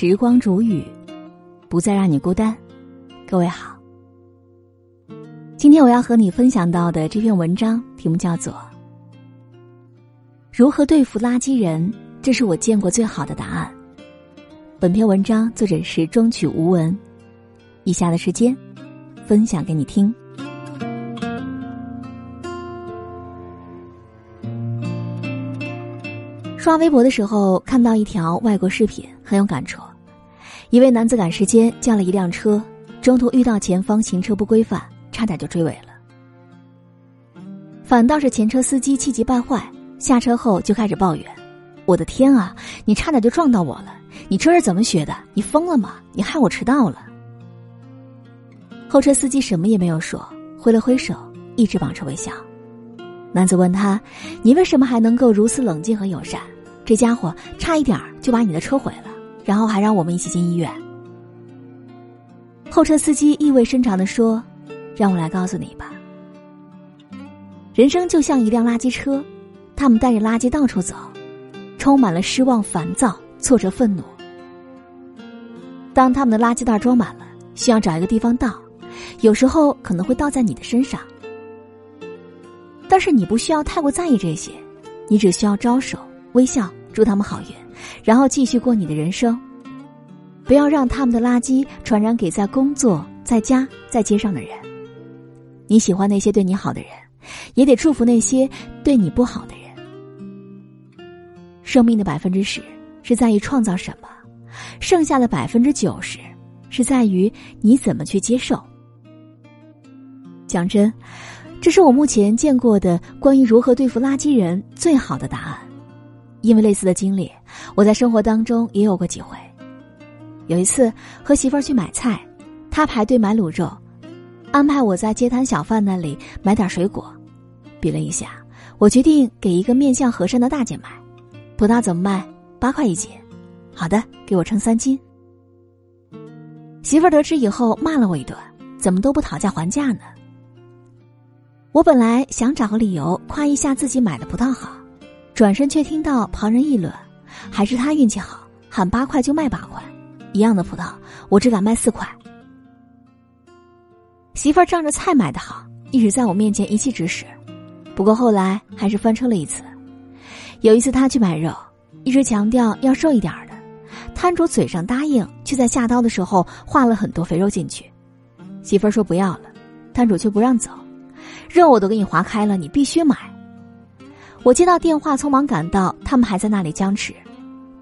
时光煮雨，不再让你孤单。各位好，今天我要和你分享到的这篇文章题目叫做《如何对付垃圾人》，这是我见过最好的答案。本篇文章作者是中曲无闻，以下的时间分享给你听。刷微博的时候看到一条外国视频，很有感触。一位男子赶时间叫了一辆车，中途遇到前方行车不规范，差点就追尾了。反倒是前车司机气急败坏，下车后就开始抱怨：“我的天啊，你差点就撞到我了！你车是怎么学的？你疯了吗？你害我迟到了。”后车司机什么也没有说，挥了挥手，一直保持微笑。男子问他：“你为什么还能够如此冷静和友善？”这家伙差一点就把你的车毁了，然后还让我们一起进医院。后车司机意味深长的说：“让我来告诉你吧，人生就像一辆垃圾车，他们带着垃圾到处走，充满了失望、烦躁、挫折、愤怒。当他们的垃圾袋装满了，需要找一个地方倒，有时候可能会倒在你的身上。但是你不需要太过在意这些，你只需要招手微笑。”祝他们好运，然后继续过你的人生。不要让他们的垃圾传染给在工作、在家、在街上的人。你喜欢那些对你好的人，也得祝福那些对你不好的人。生命的百分之十是在于创造什么，剩下的百分之九十是在于你怎么去接受。讲真，这是我目前见过的关于如何对付垃圾人最好的答案。因为类似的经历，我在生活当中也有过几回。有一次和媳妇儿去买菜，她排队买卤肉，安排我在街摊小贩那里买点水果。比了一下，我决定给一个面相和善的大姐买。葡萄怎么卖？八块一斤。好的，给我称三斤。媳妇儿得知以后骂了我一顿，怎么都不讨价还价呢？我本来想找个理由夸一下自己买的葡萄好。转身却听到旁人议论，还是他运气好，喊八块就卖八块，一样的葡萄我只敢卖四块。媳妇儿仗着菜买的好，一直在我面前一气指使，不过后来还是翻车了一次。有一次他去买肉，一直强调要瘦一点的，摊主嘴上答应，却在下刀的时候划了很多肥肉进去。媳妇儿说不要了，摊主却不让走，肉我都给你划开了，你必须买。我接到电话，匆忙赶到，他们还在那里僵持。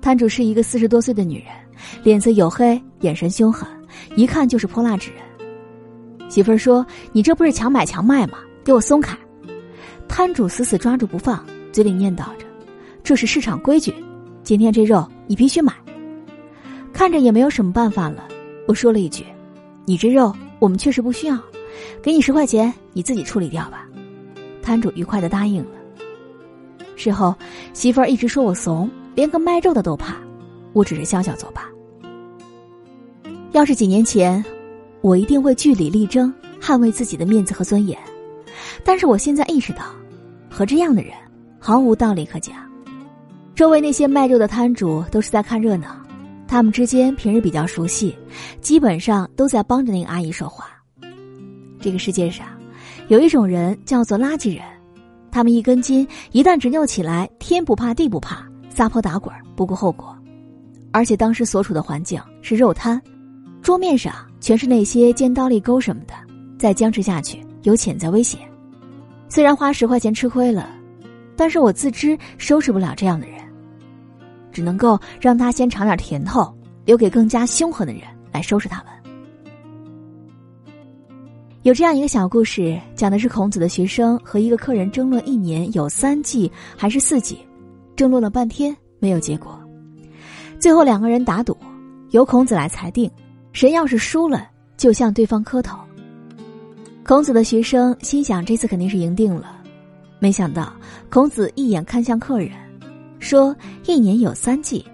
摊主是一个四十多岁的女人，脸色黝黑，眼神凶狠，一看就是泼辣之人。媳妇儿说：“你这不是强买强卖吗？给我松开！”摊主死死抓住不放，嘴里念叨着：“这是市场规矩，今天这肉你必须买。”看着也没有什么办法了，我说了一句：“你这肉我们确实不需要，给你十块钱，你自己处理掉吧。”摊主愉快的答应了。事后，媳妇儿一直说我怂，连个卖肉的都怕，我只是笑笑作罢。要是几年前，我一定会据理力争，捍卫自己的面子和尊严。但是我现在意识到，和这样的人毫无道理可讲。周围那些卖肉的摊主都是在看热闹，他们之间平日比较熟悉，基本上都在帮着那个阿姨说话。这个世界上，有一种人叫做垃圾人。他们一根筋，一旦执拗起来，天不怕地不怕，撒泼打滚，不顾后果。而且当时所处的环境是肉摊，桌面上全是那些尖刀利钩什么的，再僵持下去有潜在危险。虽然花十块钱吃亏了，但是我自知收拾不了这样的人，只能够让他先尝点甜头，留给更加凶狠的人来收拾他们。有这样一个小故事，讲的是孔子的学生和一个客人争论一年有三季还是四季，争论了半天没有结果，最后两个人打赌，由孔子来裁定，谁要是输了就向对方磕头。孔子的学生心想这次肯定是赢定了，没想到孔子一眼看向客人，说一年有三季，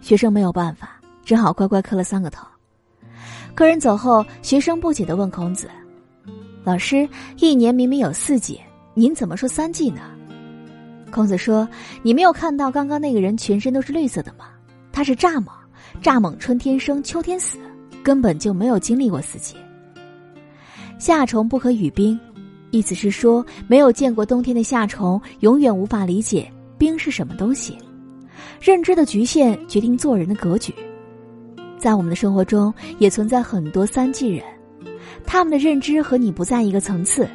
学生没有办法，只好乖乖磕了三个头。客人走后，学生不解的问孔子。老师，一年明明有四季，您怎么说三季呢？孔子说：“你没有看到刚刚那个人全身都是绿色的吗？他是蚱蜢，蚱蜢春天生，秋天死，根本就没有经历过四季。夏虫不可语冰，意思是说，没有见过冬天的夏虫，永远无法理解冰是什么东西。认知的局限决定做人的格局。在我们的生活中，也存在很多三季人，他们的认知和你不在一个层次。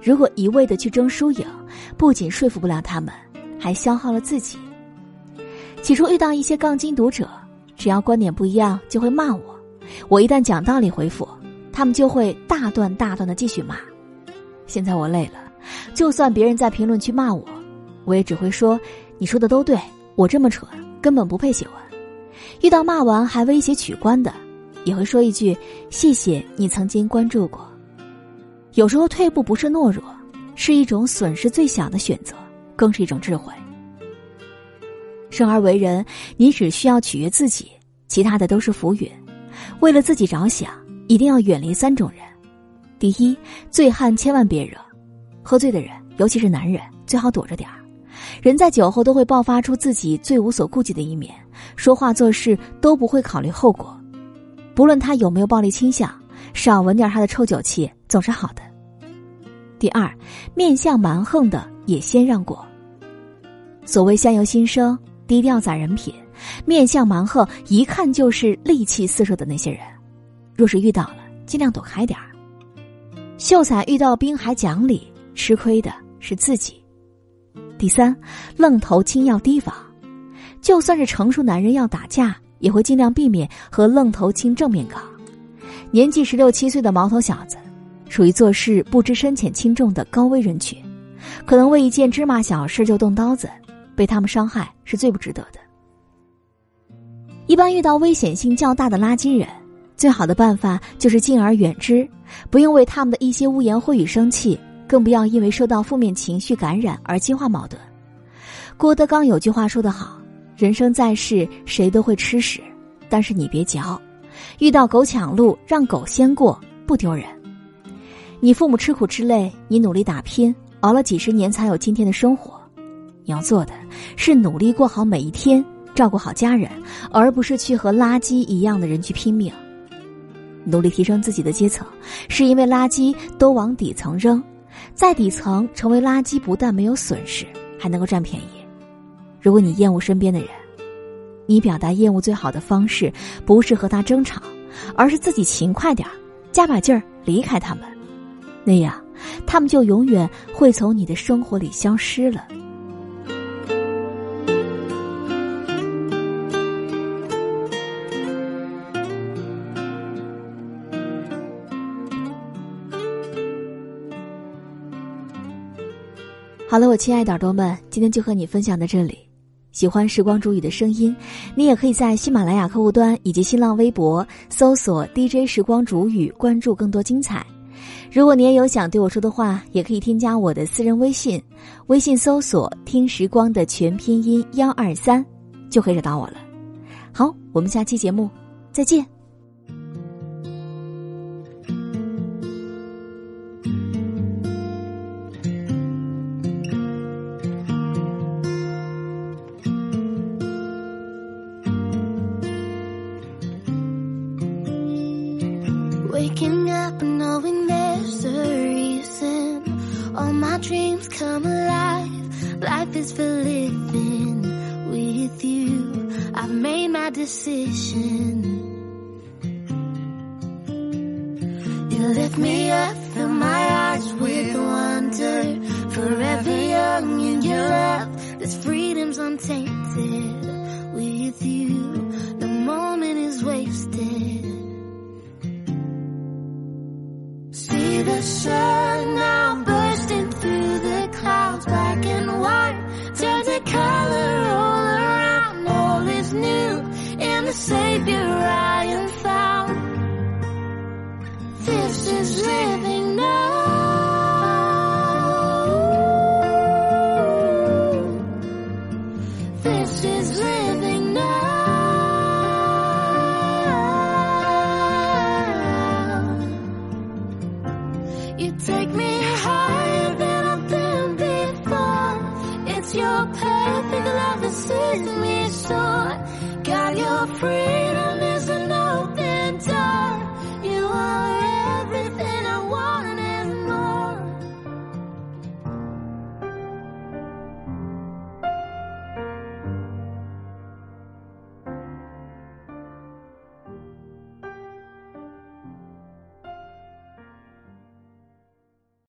如果一味的去争输赢，不仅说服不了他们，还消耗了自己。起初遇到一些杠精读者，只要观点不一样就会骂我，我一旦讲道理回复，他们就会大段大段的继续骂。现在我累了，就算别人在评论区骂我，我也只会说：“你说的都对，我这么蠢，根本不配写文。”遇到骂完还威胁取关的，也会说一句：“谢谢你曾经关注过。”有时候退步不是懦弱，是一种损失最小的选择，更是一种智慧。生而为人，你只需要取悦自己，其他的都是浮云。为了自己着想，一定要远离三种人：第一，醉汉千万别惹，喝醉的人，尤其是男人，最好躲着点儿。人在酒后都会爆发出自己最无所顾忌的一面，说话做事都不会考虑后果，不论他有没有暴力倾向，少闻点他的臭酒气总是好的。第二，面相蛮横的也先让过。所谓相由心生，低调攒人品，面相蛮横，一看就是戾气四射的那些人，若是遇到了，尽量躲开点儿。秀才遇到兵还讲理，吃亏的是自己。第三，愣头青要提防，就算是成熟男人要打架，也会尽量避免和愣头青正面刚。年纪十六七岁的毛头小子，属于做事不知深浅轻重的高危人群，可能为一件芝麻小事就动刀子，被他们伤害是最不值得的。一般遇到危险性较大的垃圾人，最好的办法就是敬而远之，不用为他们的一些污言秽语生气。更不要因为受到负面情绪感染而激化矛盾。郭德纲有句话说得好：“人生在世，谁都会吃屎，但是你别嚼。遇到狗抢路，让狗先过，不丢人。你父母吃苦吃累，你努力打拼，熬了几十年才有今天的生活。你要做的是努力过好每一天，照顾好家人，而不是去和垃圾一样的人去拼命。努力提升自己的阶层，是因为垃圾都往底层扔。”在底层成为垃圾，不但没有损失，还能够占便宜。如果你厌恶身边的人，你表达厌恶最好的方式，不是和他争吵，而是自己勤快点儿，加把劲儿离开他们。那样，他们就永远会从你的生活里消失了。好了，我亲爱的耳朵们，今天就和你分享到这里。喜欢时光煮雨的声音，你也可以在喜马拉雅客户端以及新浪微博搜索 DJ 时光煮雨，关注更多精彩。如果你也有想对我说的话，也可以添加我的私人微信，微信搜索“听时光”的全拼音幺二三，就可以找到我了。好，我们下期节目再见。Waking up and dreams come alive. Life is for living with you. I've made my decision. You lift me up, fill my eyes with wonder. Forever young in your love. This freedom's untainted with you. The moment is wasted. See the sun now This is living